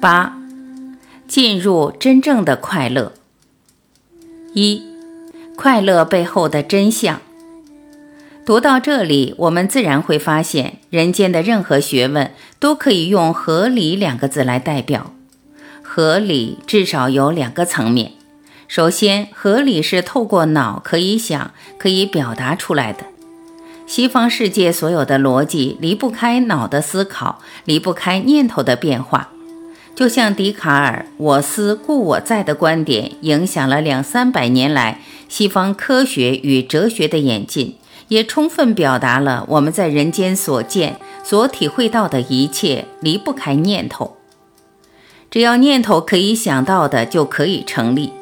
八，进入真正的快乐。一，快乐背后的真相。读到这里，我们自然会发现，人间的任何学问都可以用“合理”两个字来代表。合理至少有两个层面。首先，合理是透过脑可以想、可以表达出来的。西方世界所有的逻辑离不开脑的思考，离不开念头的变化。就像笛卡尔“我思故我在”的观点，影响了两三百年来西方科学与哲学的演进，也充分表达了我们在人间所见、所体会到的一切离不开念头。只要念头可以想到的，就可以成立。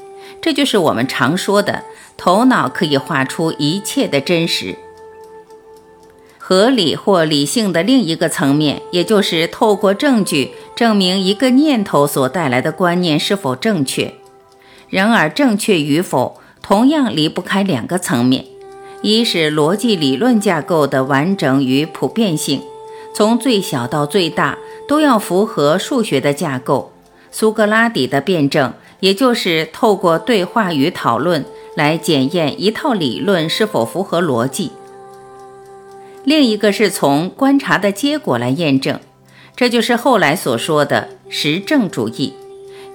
这就是我们常说的“头脑可以画出一切的真实”。合理或理性的另一个层面，也就是透过证据证明一个念头所带来的观念是否正确。然而，正确与否同样离不开两个层面：一是逻辑理论架构的完整与普遍性，从最小到最大都要符合数学的架构。苏格拉底的辩证，也就是透过对话与讨论来检验一套理论是否符合逻辑。另一个是从观察的结果来验证，这就是后来所说的实证主义，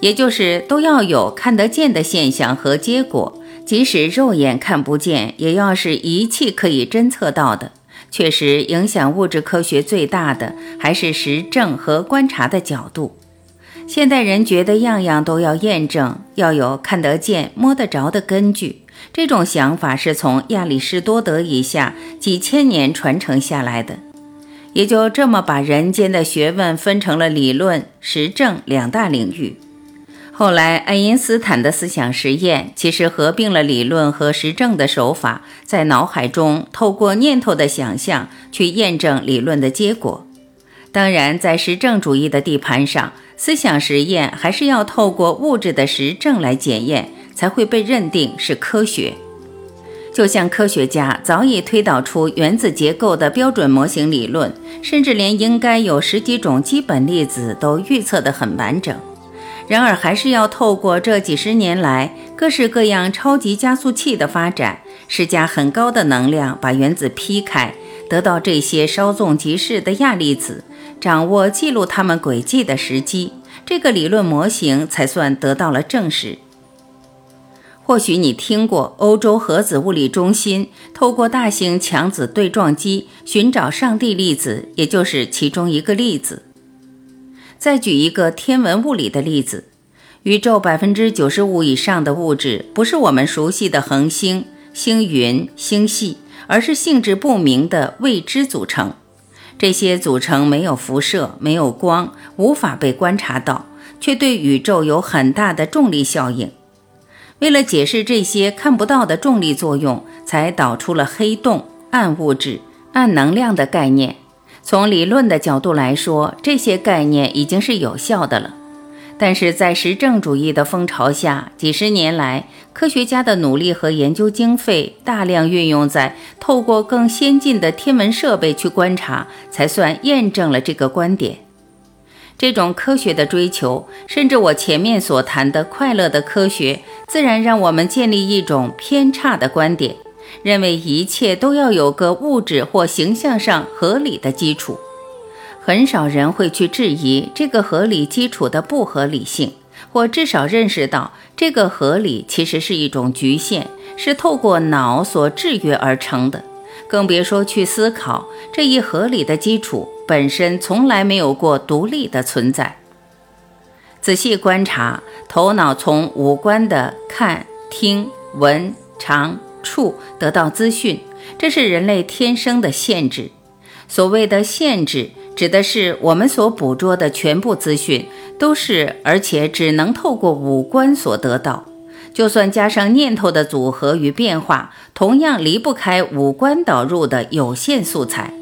也就是都要有看得见的现象和结果，即使肉眼看不见，也要是仪器可以侦测到的。确实，影响物质科学最大的还是实证和观察的角度。现代人觉得样样都要验证，要有看得见、摸得着的根据。这种想法是从亚里士多德以下几千年传承下来的，也就这么把人间的学问分成了理论、实证两大领域。后来，爱因斯坦的思想实验其实合并了理论和实证的手法，在脑海中透过念头的想象去验证理论的结果。当然，在实证主义的地盘上，思想实验还是要透过物质的实证来检验。才会被认定是科学。就像科学家早已推导出原子结构的标准模型理论，甚至连应该有十几种基本粒子都预测得很完整。然而，还是要透过这几十年来各式各样超级加速器的发展，施加很高的能量，把原子劈开，得到这些稍纵即逝的亚粒子，掌握记录它们轨迹的时机，这个理论模型才算得到了证实。或许你听过欧洲核子物理中心透过大型强子对撞机寻找上帝粒子，也就是其中一个例子。再举一个天文物理的例子：宇宙百分之九十五以上的物质不是我们熟悉的恒星、星云、星系，而是性质不明的未知组成。这些组成没有辐射，没有光，无法被观察到，却对宇宙有很大的重力效应。为了解释这些看不到的重力作用，才导出了黑洞、暗物质、暗能量的概念。从理论的角度来说，这些概念已经是有效的了。但是在实证主义的风潮下，几十年来，科学家的努力和研究经费大量运用在透过更先进的天文设备去观察，才算验证了这个观点。这种科学的追求，甚至我前面所谈的快乐的科学，自然让我们建立一种偏差的观点，认为一切都要有个物质或形象上合理的基础。很少人会去质疑这个合理基础的不合理性，或至少认识到这个合理其实是一种局限，是透过脑所制约而成的。更别说去思考这一合理的基础本身从来没有过独立的存在。仔细观察，头脑从五官的看、听、闻、尝、触得到资讯，这是人类天生的限制。所谓的限制，指的是我们所捕捉的全部资讯都是，而且只能透过五官所得到。就算加上念头的组合与变化，同样离不开五官导入的有限素材。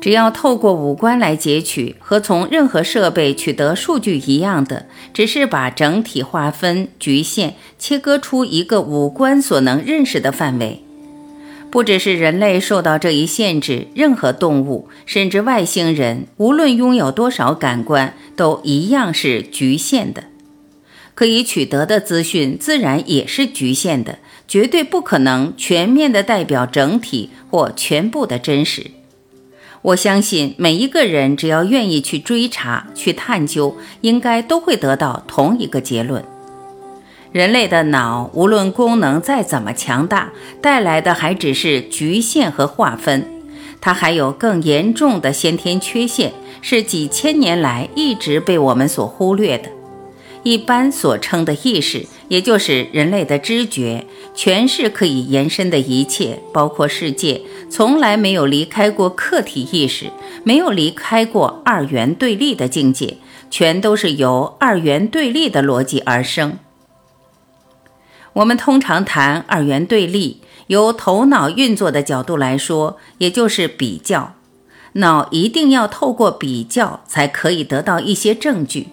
只要透过五官来截取，和从任何设备取得数据一样的，只是把整体划分、局限、切割出一个五官所能认识的范围。不只是人类受到这一限制，任何动物，甚至外星人，无论拥有多少感官，都一样是局限的。可以取得的资讯自然也是局限的，绝对不可能全面的代表整体或全部的真实。我相信每一个人只要愿意去追查、去探究，应该都会得到同一个结论：人类的脑无论功能再怎么强大，带来的还只是局限和划分。它还有更严重的先天缺陷，是几千年来一直被我们所忽略的。一般所称的意识，也就是人类的知觉，全是可以延伸的一切，包括世界，从来没有离开过客体意识，没有离开过二元对立的境界，全都是由二元对立的逻辑而生。我们通常谈二元对立，由头脑运作的角度来说，也就是比较，脑一定要透过比较，才可以得到一些证据。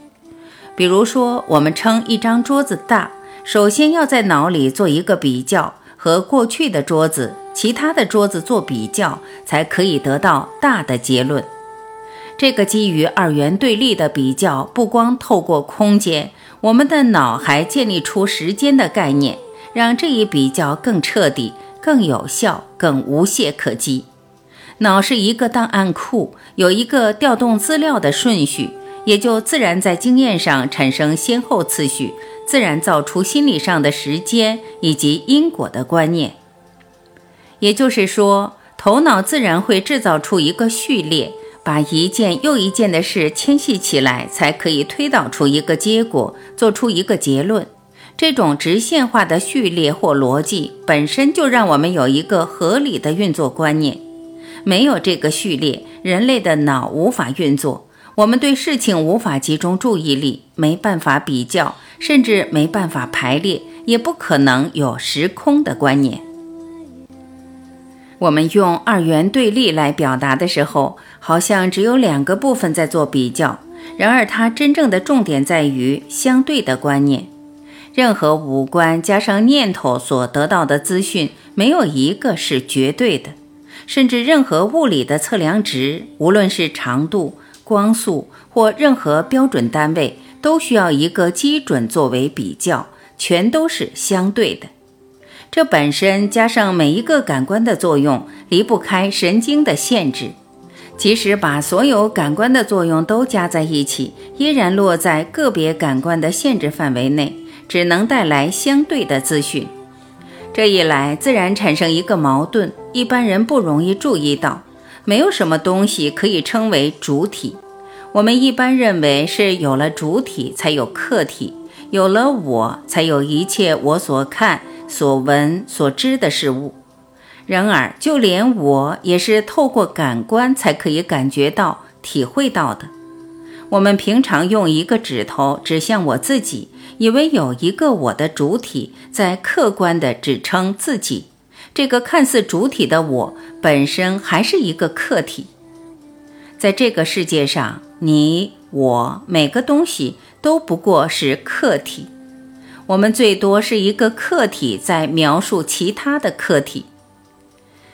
比如说，我们称一张桌子大，首先要在脑里做一个比较，和过去的桌子、其他的桌子做比较，才可以得到大的结论。这个基于二元对立的比较，不光透过空间，我们的脑还建立出时间的概念，让这一比较更彻底、更有效、更无懈可击。脑是一个档案库，有一个调动资料的顺序。也就自然在经验上产生先后次序，自然造出心理上的时间以及因果的观念。也就是说，头脑自然会制造出一个序列，把一件又一件的事牵系起来，才可以推导出一个结果，做出一个结论。这种直线化的序列或逻辑本身就让我们有一个合理的运作观念。没有这个序列，人类的脑无法运作。我们对事情无法集中注意力，没办法比较，甚至没办法排列，也不可能有时空的观念。我们用二元对立来表达的时候，好像只有两个部分在做比较。然而，它真正的重点在于相对的观念。任何五官加上念头所得到的资讯，没有一个是绝对的。甚至任何物理的测量值，无论是长度。光速或任何标准单位都需要一个基准作为比较，全都是相对的。这本身加上每一个感官的作用，离不开神经的限制。即使把所有感官的作用都加在一起，依然落在个别感官的限制范围内，只能带来相对的资讯。这一来，自然产生一个矛盾，一般人不容易注意到。没有什么东西可以称为主体。我们一般认为是有了主体才有客体，有了我才有一切我所看、所闻、所知的事物。然而，就连我也是透过感官才可以感觉到、体会到的。我们平常用一个指头指向我自己，以为有一个我的主体在客观地指称自己。这个看似主体的我，本身还是一个客体。在这个世界上，你我每个东西都不过是客体。我们最多是一个客体，在描述其他的客体。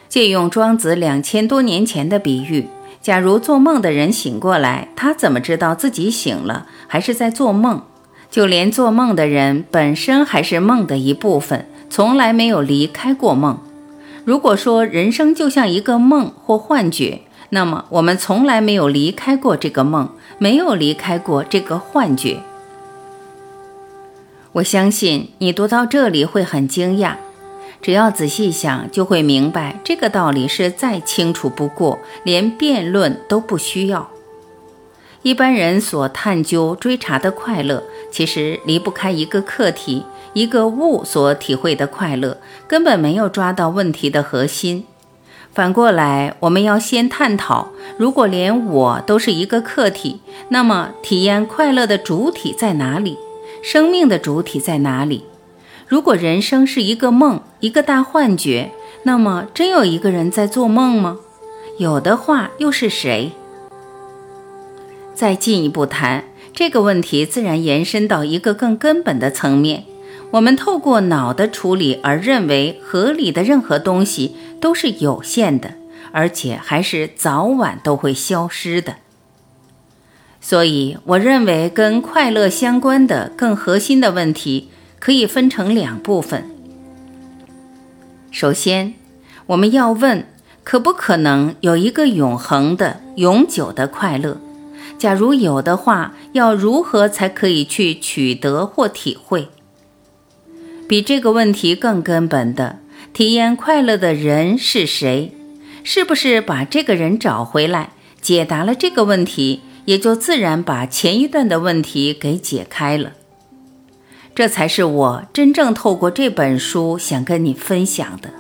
借用庄子两千多年前的比喻，假如做梦的人醒过来，他怎么知道自己醒了还是在做梦？就连做梦的人本身还是梦的一部分，从来没有离开过梦。如果说人生就像一个梦或幻觉，那么我们从来没有离开过这个梦，没有离开过这个幻觉。我相信你读到这里会很惊讶，只要仔细想，就会明白这个道理是再清楚不过，连辩论都不需要。一般人所探究、追查的快乐，其实离不开一个课题。一个物所体会的快乐，根本没有抓到问题的核心。反过来，我们要先探讨：如果连我都是一个客体，那么体验快乐的主体在哪里？生命的主体在哪里？如果人生是一个梦，一个大幻觉，那么真有一个人在做梦吗？有的话，又是谁？再进一步谈这个问题，自然延伸到一个更根本的层面。我们透过脑的处理而认为合理的任何东西都是有限的，而且还是早晚都会消失的。所以，我认为跟快乐相关的更核心的问题可以分成两部分。首先，我们要问：可不可能有一个永恒的、永久的快乐？假如有的话，要如何才可以去取得或体会？比这个问题更根本的，体验快乐的人是谁？是不是把这个人找回来，解答了这个问题，也就自然把前一段的问题给解开了？这才是我真正透过这本书想跟你分享的。